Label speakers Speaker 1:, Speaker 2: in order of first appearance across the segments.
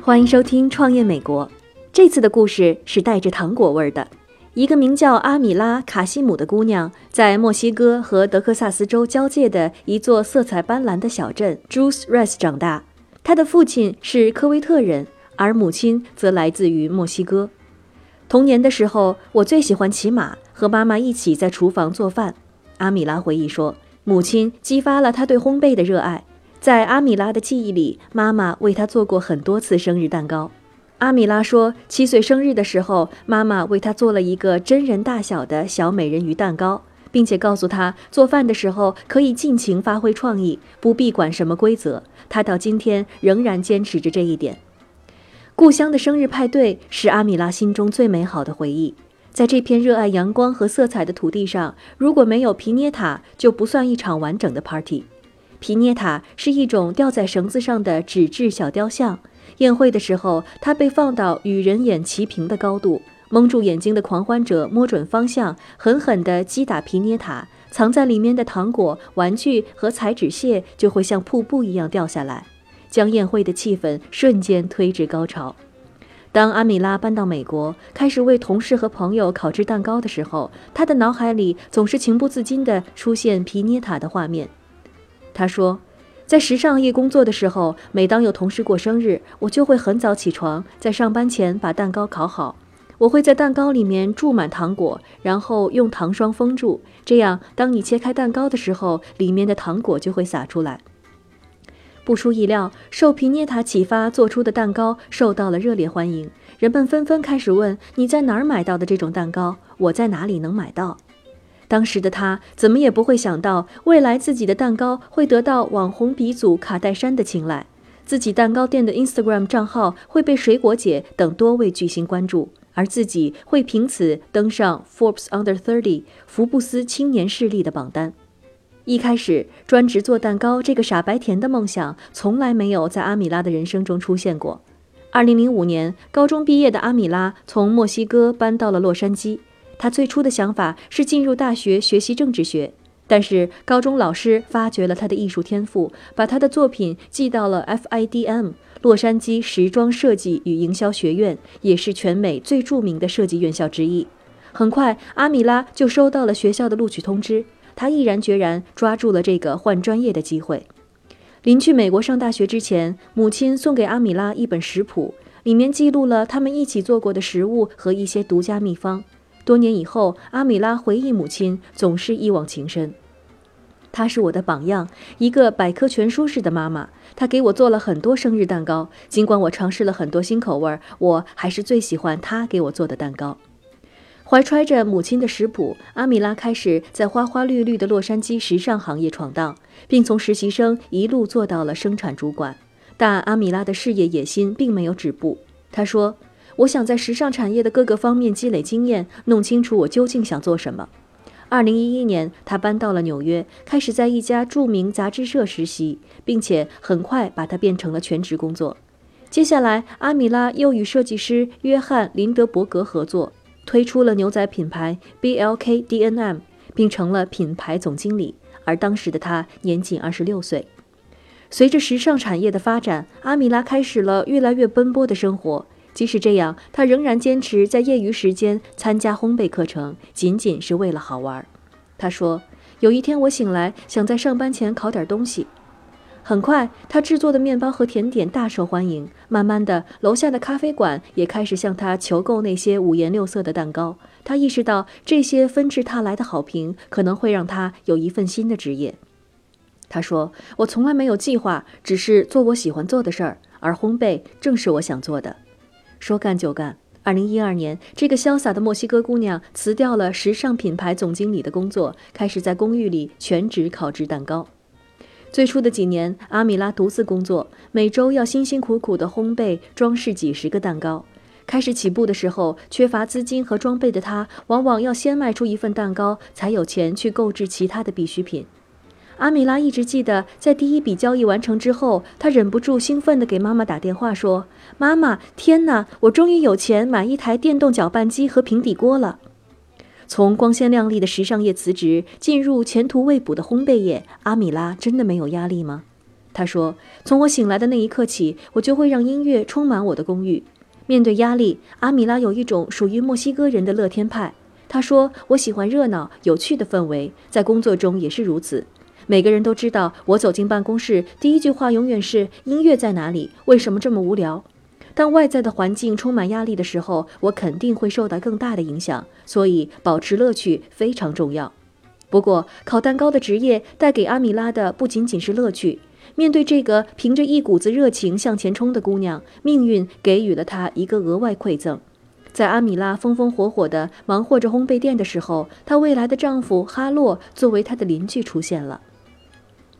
Speaker 1: 欢迎收听《创业美国》。这次的故事是带着糖果味儿的。一个名叫阿米拉·卡西姆的姑娘，在墨西哥和德克萨斯州交界的一座色彩斑斓的小镇 Juice Res 长大。她的父亲是科威特人，而母亲则来自于墨西哥。童年的时候，我最喜欢骑马，和妈妈一起在厨房做饭。阿米拉回忆说，母亲激发了她对烘焙的热爱。在阿米拉的记忆里，妈妈为她做过很多次生日蛋糕。阿米拉说，七岁生日的时候，妈妈为她做了一个真人大小的小美人鱼蛋糕，并且告诉她，做饭的时候可以尽情发挥创意，不必管什么规则。她到今天仍然坚持着这一点。故乡的生日派对是阿米拉心中最美好的回忆。在这片热爱阳光和色彩的土地上，如果没有皮涅塔，就不算一场完整的 party。皮涅塔是一种吊在绳子上的纸质小雕像。宴会的时候，它被放到与人眼齐平的高度，蒙住眼睛的狂欢者摸准方向，狠狠地击打皮涅塔，藏在里面的糖果、玩具和彩纸屑就会像瀑布一样掉下来，将宴会的气氛瞬间推至高潮。当阿米拉搬到美国，开始为同事和朋友烤制蛋糕的时候，她的脑海里总是情不自禁地出现皮涅塔的画面。她说，在时尚业工作的时候，每当有同事过生日，我就会很早起床，在上班前把蛋糕烤好。我会在蛋糕里面注满糖果，然后用糖霜封住，这样当你切开蛋糕的时候，里面的糖果就会洒出来。不出意料，受皮涅塔启发做出的蛋糕受到了热烈欢迎，人们纷纷开始问：“你在哪儿买到的这种蛋糕？我在哪里能买到？”当时的他怎么也不会想到，未来自己的蛋糕会得到网红鼻祖卡戴珊的青睐，自己蛋糕店的 Instagram 账号会被水果姐等多位巨星关注，而自己会凭此登上 Forbes Under 30福布斯青年势力的榜单。一开始，专职做蛋糕这个傻白甜的梦想从来没有在阿米拉的人生中出现过。2005年，高中毕业的阿米拉从墨西哥搬到了洛杉矶。他最初的想法是进入大学学习政治学，但是高中老师发掘了他的艺术天赋，把他的作品寄到了 FIDM 洛杉矶时装设计与营销学院，也是全美最著名的设计院校之一。很快，阿米拉就收到了学校的录取通知，他毅然决然抓住了这个换专业的机会。临去美国上大学之前，母亲送给阿米拉一本食谱，里面记录了他们一起做过的食物和一些独家秘方。多年以后，阿米拉回忆母亲总是一往情深。她是我的榜样，一个百科全书式的妈妈。她给我做了很多生日蛋糕，尽管我尝试了很多新口味，我还是最喜欢她给我做的蛋糕。怀揣着母亲的食谱，阿米拉开始在花花绿绿的洛杉矶时尚行业闯荡，并从实习生一路做到了生产主管。但阿米拉的事业野心并没有止步。她说。我想在时尚产业的各个方面积累经验，弄清楚我究竟想做什么。二零一一年，他搬到了纽约，开始在一家著名杂志社实习，并且很快把它变成了全职工作。接下来，阿米拉又与设计师约翰·林德伯格合作，推出了牛仔品牌 B L K D N M，并成了品牌总经理。而当时的他年仅二十六岁。随着时尚产业的发展，阿米拉开始了越来越奔波的生活。即使这样，他仍然坚持在业余时间参加烘焙课程，仅仅是为了好玩。他说：“有一天我醒来，想在上班前烤点东西。”很快，他制作的面包和甜点大受欢迎。慢慢的，楼下的咖啡馆也开始向他求购那些五颜六色的蛋糕。他意识到，这些纷至沓来的好评可能会让他有一份新的职业。他说：“我从来没有计划，只是做我喜欢做的事儿，而烘焙正是我想做的。”说干就干。二零一二年，这个潇洒的墨西哥姑娘辞掉了时尚品牌总经理的工作，开始在公寓里全职烤制蛋糕。最初的几年，阿米拉独自工作，每周要辛辛苦苦地烘焙、装饰几十个蛋糕。开始起步的时候，缺乏资金和装备的她，往往要先卖出一份蛋糕，才有钱去购置其他的必需品。阿米拉一直记得，在第一笔交易完成之后，她忍不住兴奋地给妈妈打电话说：“妈妈，天哪，我终于有钱买一台电动搅拌机和平底锅了！”从光鲜亮丽的时尚业辞职，进入前途未卜的烘焙业，阿米拉真的没有压力吗？他说：“从我醒来的那一刻起，我就会让音乐充满我的公寓。”面对压力，阿米拉有一种属于墨西哥人的乐天派。他说：“我喜欢热闹、有趣的氛围，在工作中也是如此。每个人都知道，我走进办公室，第一句话永远是‘音乐在哪里？为什么这么无聊？’当外在的环境充满压力的时候，我肯定会受到更大的影响。所以，保持乐趣非常重要。不过，烤蛋糕的职业带给阿米拉的不仅仅是乐趣。”面对这个凭着一股子热情向前冲的姑娘，命运给予了她一个额外馈赠。在阿米拉风风火火地忙活着烘焙店的时候，她未来的丈夫哈洛作为她的邻居出现了。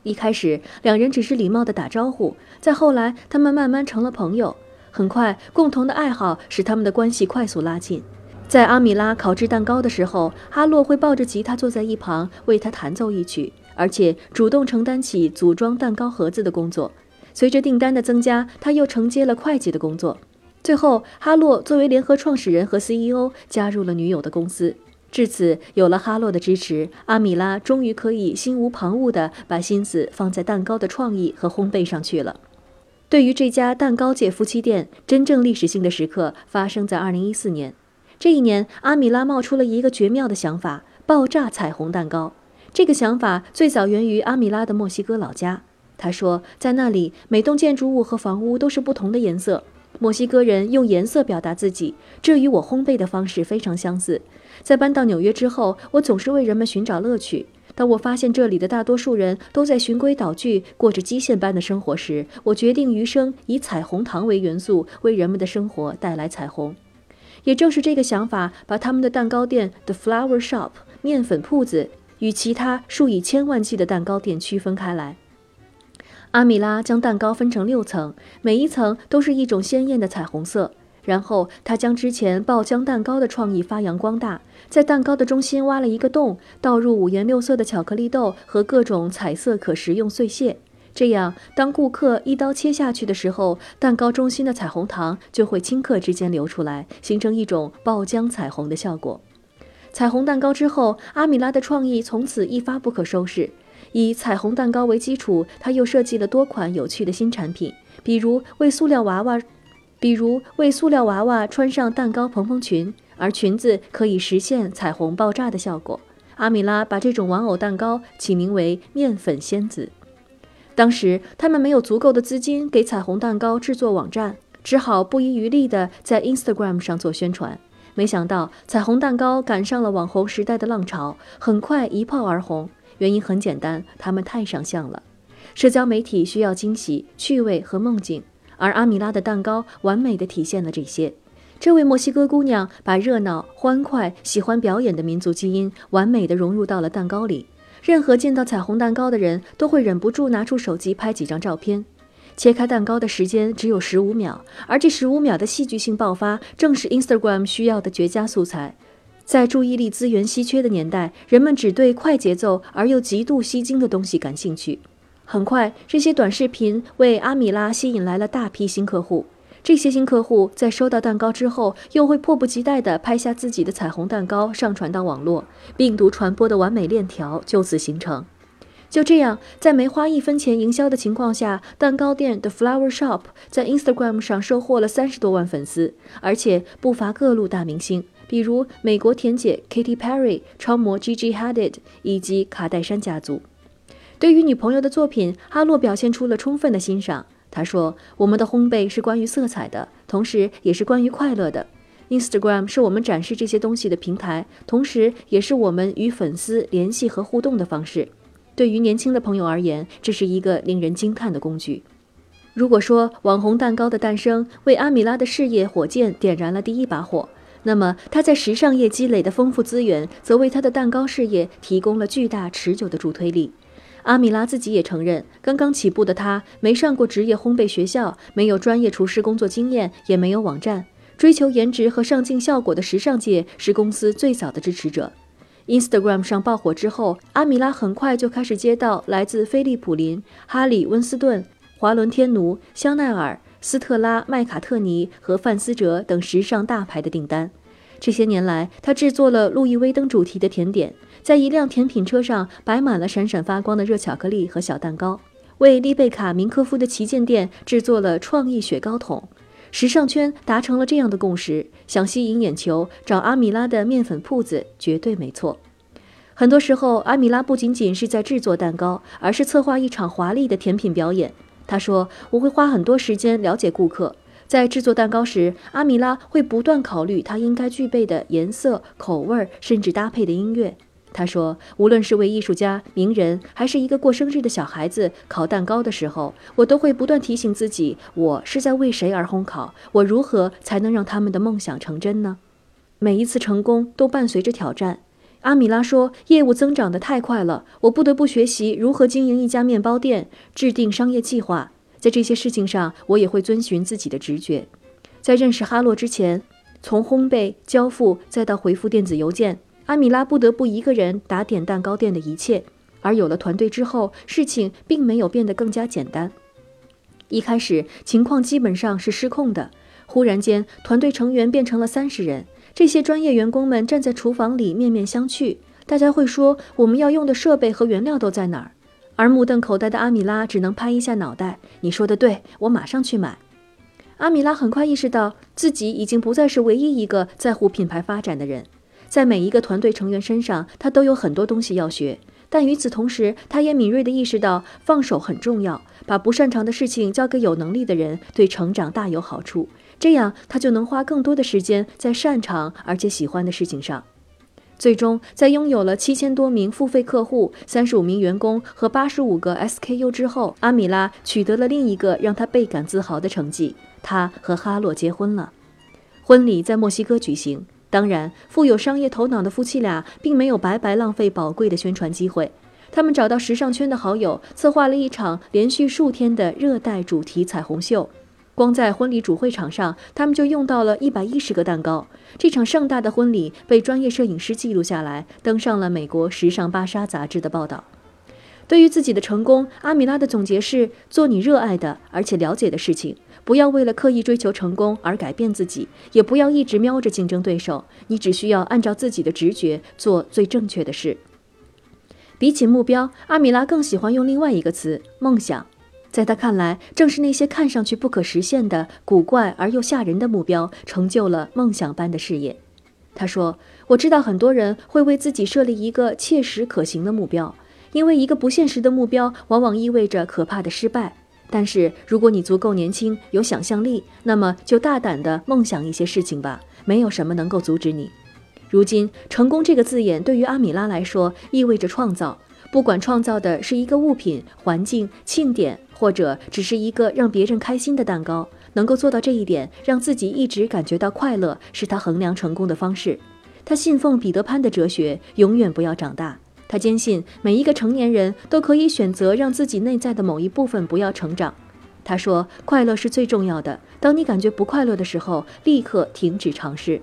Speaker 1: 一开始，两人只是礼貌地打招呼，再后来，他们慢慢成了朋友。很快，共同的爱好使他们的关系快速拉近。在阿米拉烤制蛋糕的时候，哈洛会抱着吉他坐在一旁为她弹奏一曲。而且主动承担起组装蛋糕盒子的工作。随着订单的增加，他又承接了会计的工作。最后，哈洛作为联合创始人和 CEO 加入了女友的公司。至此，有了哈洛的支持，阿米拉终于可以心无旁骛地把心思放在蛋糕的创意和烘焙上去了。对于这家蛋糕界夫妻店，真正历史性的时刻发生在2014年。这一年，阿米拉冒出了一个绝妙的想法：爆炸彩虹蛋糕。这个想法最早源于阿米拉的墨西哥老家。他说，在那里，每栋建筑物和房屋都是不同的颜色。墨西哥人用颜色表达自己，这与我烘焙的方式非常相似。在搬到纽约之后，我总是为人们寻找乐趣。当我发现这里的大多数人都在循规蹈矩，过着机械般的生活时，我决定余生以彩虹糖为元素，为人们的生活带来彩虹。也正是这个想法，把他们的蛋糕店 The Flower Shop 面粉铺子。与其他数以千万计的蛋糕店区分开来。阿米拉将蛋糕分成六层，每一层都是一种鲜艳的彩虹色。然后，他将之前爆浆蛋糕的创意发扬光大，在蛋糕的中心挖了一个洞，倒入五颜六色的巧克力豆和各种彩色可食用碎屑。这样，当顾客一刀切下去的时候，蛋糕中心的彩虹糖就会顷刻之间流出来，形成一种爆浆彩虹的效果。彩虹蛋糕之后，阿米拉的创意从此一发不可收拾。以彩虹蛋糕为基础，他又设计了多款有趣的新产品，比如为塑料娃娃，比如为塑料娃娃穿上蛋糕蓬蓬裙，而裙子可以实现彩虹爆炸的效果。阿米拉把这种玩偶蛋糕起名为“面粉仙子”。当时他们没有足够的资金给彩虹蛋糕制作网站，只好不遗余力地在 Instagram 上做宣传。没想到彩虹蛋糕赶上了网红时代的浪潮，很快一炮而红。原因很简单，他们太上相了。社交媒体需要惊喜、趣味和梦境，而阿米拉的蛋糕完美的体现了这些。这位墨西哥姑娘把热闹、欢快、喜欢表演的民族基因完美的融入到了蛋糕里。任何见到彩虹蛋糕的人都会忍不住拿出手机拍几张照片。切开蛋糕的时间只有十五秒，而这十五秒的戏剧性爆发，正是 Instagram 需要的绝佳素材。在注意力资源稀缺的年代，人们只对快节奏而又极度吸睛的东西感兴趣。很快，这些短视频为阿米拉吸引来了大批新客户。这些新客户在收到蛋糕之后，又会迫不及待地拍下自己的彩虹蛋糕，上传到网络，病毒传播的完美链条就此形成。就这样，在没花一分钱营销的情况下，蛋糕店 The Flower Shop 在 Instagram 上收获了三十多万粉丝，而且不乏各路大明星，比如美国甜姐 Katy Perry、超模 Gigi Hadid 以及卡戴珊家族。对于女朋友的作品，哈洛表现出了充分的欣赏。他说：“我们的烘焙是关于色彩的，同时也是关于快乐的。Instagram 是我们展示这些东西的平台，同时也是我们与粉丝联系和互动的方式。”对于年轻的朋友而言，这是一个令人惊叹的工具。如果说网红蛋糕的诞生为阿米拉的事业火箭点燃了第一把火，那么他在时尚业积累的丰富资源，则为他的蛋糕事业提供了巨大持久的助推力。阿米拉自己也承认，刚刚起步的她没上过职业烘焙学校，没有专业厨师工作经验，也没有网站。追求颜值和上镜效果的时尚界是公司最早的支持者。Instagram 上爆火之后，阿米拉很快就开始接到来自菲利普林、哈里温斯顿、华伦天奴、香奈儿、斯特拉麦卡特尼和范思哲等时尚大牌的订单。这些年来，他制作了路易威登主题的甜点，在一辆甜品车上摆满了闪闪发光的热巧克力和小蛋糕，为丽贝卡·明科夫的旗舰店制作了创意雪糕桶。时尚圈达成了这样的共识：想吸引眼球，找阿米拉的面粉铺子绝对没错。很多时候，阿米拉不仅仅是在制作蛋糕，而是策划一场华丽的甜品表演。他说：“我会花很多时间了解顾客。”在制作蛋糕时，阿米拉会不断考虑它应该具备的颜色、口味，甚至搭配的音乐。他说：“无论是为艺术家、名人，还是一个过生日的小孩子烤蛋糕的时候，我都会不断提醒自己：我是在为谁而烘烤？我如何才能让他们的梦想成真呢？”每一次成功都伴随着挑战。阿米拉说：“业务增长得太快了，我不得不学习如何经营一家面包店，制定商业计划。”在这些事情上，我也会遵循自己的直觉。在认识哈洛之前，从烘焙、交付再到回复电子邮件，阿米拉不得不一个人打点蛋糕店的一切。而有了团队之后，事情并没有变得更加简单。一开始，情况基本上是失控的。忽然间，团队成员变成了三十人，这些专业员工们站在厨房里面面相觑。大家会说：“我们要用的设备和原料都在哪儿？”而目瞪口呆的阿米拉只能拍一下脑袋：“你说的对，我马上去买。”阿米拉很快意识到自己已经不再是唯一一个在乎品牌发展的人，在每一个团队成员身上，他都有很多东西要学。但与此同时，他也敏锐地意识到放手很重要，把不擅长的事情交给有能力的人，对成长大有好处。这样，他就能花更多的时间在擅长而且喜欢的事情上。最终，在拥有了七千多名付费客户、三十五名员工和八十五个 SKU 之后，阿米拉取得了另一个让他倍感自豪的成绩：他和哈洛结婚了。婚礼在墨西哥举行。当然，富有商业头脑的夫妻俩并没有白白浪费宝贵的宣传机会，他们找到时尚圈的好友，策划了一场连续数天的热带主题彩虹秀。光在婚礼主会场上，他们就用到了一百一十个蛋糕。这场盛大的婚礼被专业摄影师记录下来，登上了美国时尚芭莎杂志的报道。对于自己的成功，阿米拉的总结是：做你热爱的而且了解的事情，不要为了刻意追求成功而改变自己，也不要一直瞄着竞争对手。你只需要按照自己的直觉做最正确的事。比起目标，阿米拉更喜欢用另外一个词——梦想。在他看来，正是那些看上去不可实现的古怪而又吓人的目标，成就了梦想般的事业。他说：“我知道很多人会为自己设立一个切实可行的目标，因为一个不现实的目标往往意味着可怕的失败。但是，如果你足够年轻、有想象力，那么就大胆地梦想一些事情吧，没有什么能够阻止你。”如今，“成功”这个字眼对于阿米拉来说，意味着创造。不管创造的是一个物品、环境、庆典，或者只是一个让别人开心的蛋糕，能够做到这一点，让自己一直感觉到快乐，是他衡量成功的方式。他信奉彼得潘的哲学，永远不要长大。他坚信每一个成年人都可以选择让自己内在的某一部分不要成长。他说：“快乐是最重要的。当你感觉不快乐的时候，立刻停止尝试。”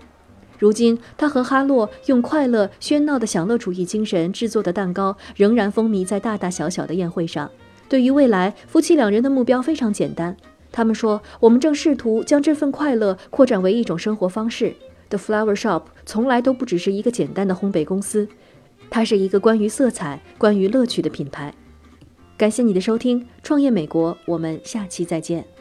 Speaker 1: 如今，他和哈洛用快乐喧闹的享乐主义精神制作的蛋糕，仍然风靡在大大小小的宴会上。对于未来，夫妻两人的目标非常简单。他们说：“我们正试图将这份快乐扩展为一种生活方式。” The Flower Shop 从来都不只是一个简单的烘焙公司，它是一个关于色彩、关于乐趣的品牌。感谢你的收听，《创业美国》，我们下期再见。